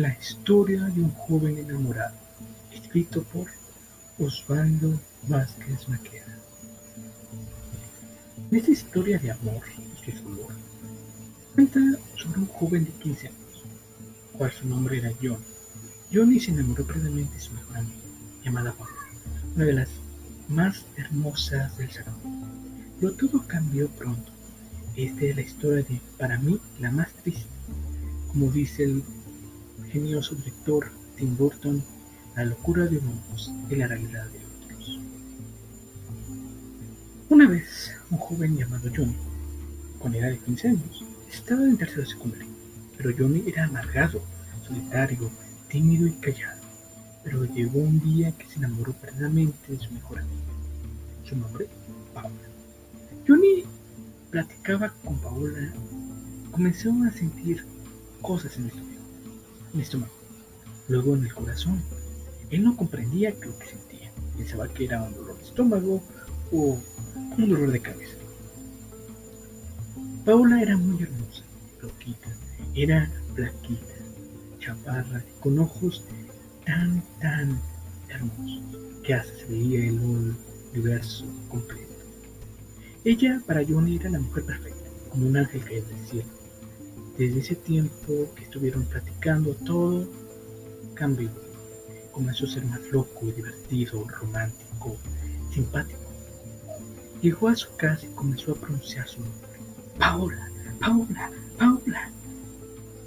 La historia de un joven enamorado, escrito por Osvaldo Vázquez Maqueda. En esta historia de amor y dolor, cuenta sobre un joven de 15 años, cual su nombre era John. Johnny se enamoró perdidamente de su mejor amiga, llamada Paula, una de las más hermosas del salón. Pero todo cambió pronto. Esta es la historia de, para mí, la más triste. Como dice el genioso director Tim Burton, la locura de unos y la realidad de otros. Una vez, un joven llamado Johnny, con edad de 15 años, estaba en tercero secundario, pero Johnny era amargado, solitario, tímido y callado. Pero llegó un día que se enamoró perdidamente de su mejor amigo. Su nombre, Paula. Johnny platicaba con Paula, comenzó a sentir cosas en el estómago mi estómago, luego en el corazón. Él no comprendía lo que sentía. Pensaba que era un dolor de estómago o un dolor de cabeza. Paula era muy hermosa, loquita, era flaquita, chaparra, con ojos tan, tan hermosos que hasta se veía el universo completo. Ella para Johnny era la mujer perfecta, como un ángel caído del cielo desde ese tiempo que estuvieron platicando, todo cambió. Comenzó a ser más loco, divertido, romántico, simpático. Llegó a su casa y comenzó a pronunciar su nombre. Paula, Paula, Paula.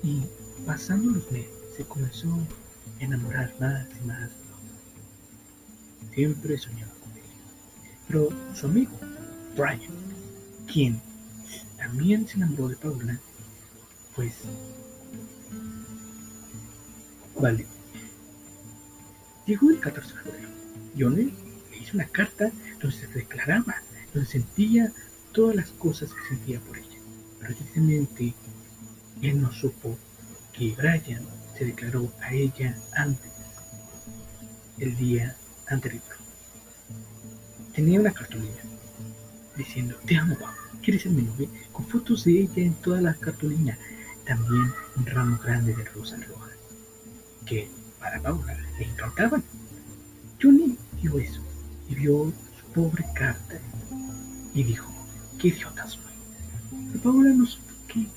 Y pasando los meses se comenzó a enamorar más y más. Siempre soñaba con ella. Pero su amigo, Brian, quien también se enamoró de Paula, pues, vale. Llegó el 14 de febrero. Johnny le hizo una carta donde se declaraba, donde sentía todas las cosas que sentía por ella. Pero tristemente, él no supo que Brian se declaró a ella antes, el día anterior. Tenía una cartulina diciendo, te amo, ¿quieres ser mi novia? Con fotos de ella en toda la cartulina también un ramo grande de rosas rojas, que para Paula le encantaban. Johnny vio eso y vio su pobre carta y dijo, qué idiota soy. Pero Paula no supo que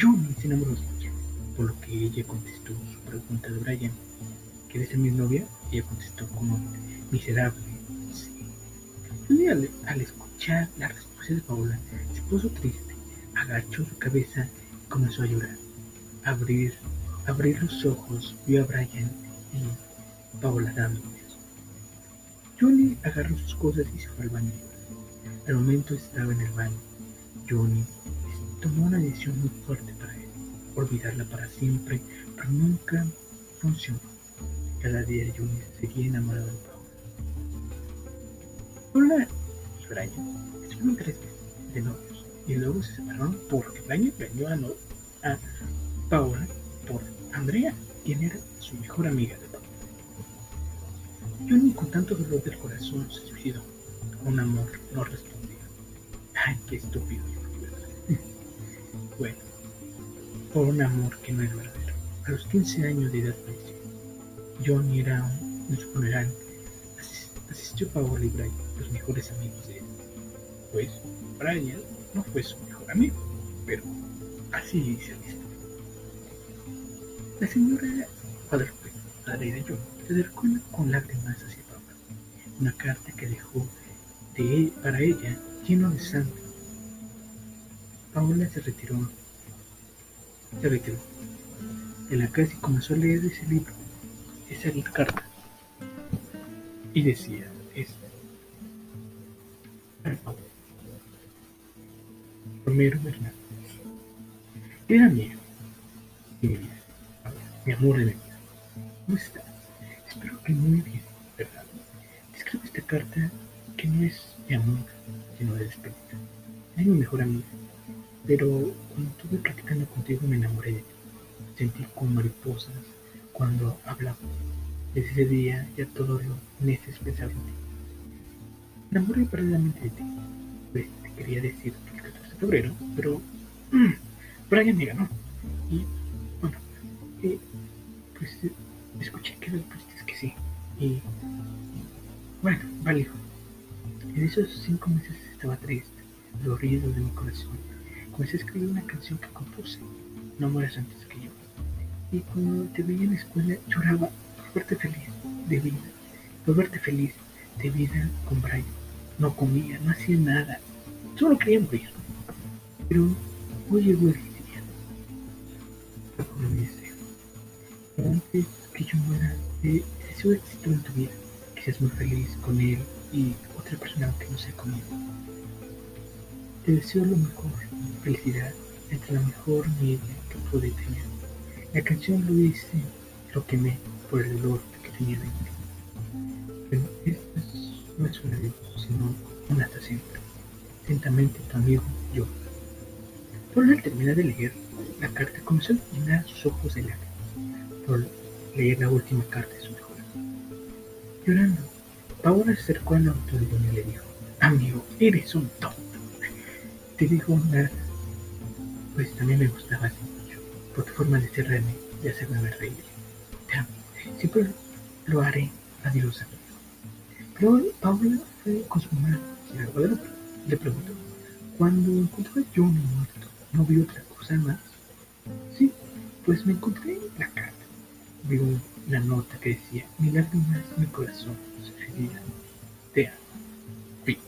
Johnny se enamoró de ella, por lo que ella contestó su pregunta de Brian, ¿quieres ser mi novia? Ella contestó como miserable, sí. Johnny al, al escuchar la respuesta de Paula se puso triste, agachó su cabeza comenzó a llorar. Abrir, abrir los ojos, vio a Brian y Paola dando besos. Johnny agarró sus cosas y se fue al baño. Al momento estaba en el baño. Johnny tomó una decisión muy fuerte para él, olvidarla para siempre, pero nunca funcionó. Cada día Johnny seguía enamorado de Paola. Paola y Brian estuvieron tres meses de novio y luego se separaron porque Brian engañó a, a Paola por Andrea, quien era su mejor amiga de Paola. Johnny con tanto dolor del corazón se suicidó. Un amor no respondía. Ay, qué estúpido. bueno, por un amor que no es verdadero. A los 15 años de edad falleció. Johnny era un, en su funeral. Asistió Paola y Brian, los mejores amigos de él. Pues Brian no fue su mejor amigo, pero así dice la historia. La señora Guadalupe, madre de John, se acercó con lágrimas hacia papá, una carta que dejó de para ella lleno de sangre. Paola se retiró, se retiró de la casa y comenzó a leer ese libro, esa carta, y decía esto. Romero Hernández. Era mi mi amor de mi vida. ¿Cómo estás? Espero que muy bien, ¿verdad? escribo esta carta que no es de amor, sino de despedida. Es mi mejor amiga, pero cuando estuve platicando contigo me enamoré de ti. Sentí como mariposas cuando hablamos. Desde ese día ya todo lo meses pensaba en ti. Me enamoré perdidamente de ti. Pues te quería decir febrero, pero Brian me ganó. Y bueno, eh, pues escuché que es que sí. Y bueno, vale. En esos cinco meses estaba triste, dolorido de mi corazón. Comencé a escribir una canción que compuse, No mueras antes que yo. Y cuando te veía en la escuela lloraba por verte feliz de vida, por verte feliz de vida con Brian. No comía, no hacía nada, solo quería morir. Pero hoy llegó el me dice, antes que yo muera, eh, deseo éxito en tu vida, que seas muy feliz con él y otra persona que no sea conmigo. Te deseo lo mejor, felicidad, entre la mejor nieve que pude tener. La canción lo hice, lo quemé por el olor que tenía dentro. Pero esta no es una sino un hasta siempre. Atentamente tu amigo, yo. Paula al de leer la carta comenzó a llenar sus ojos de lágrimas por leer la última carta de su mejor Llorando, Paola se acercó al auto de Doña y le dijo, amigo, eres un tonto. Te digo nada, pues también me gustaba mucho, por tu forma de cerrarme y hacerme reír. Te amo, siempre lo haré. Adiós, amigo. Pero Paula fue con su mamá, y le preguntó, cuando encontró a Johnny muerto, ¿no vio otra cosa más? Sí, pues me encontré la carta. Vio la nota que decía, mi lágrimas, mi corazón, su te amo. Fin.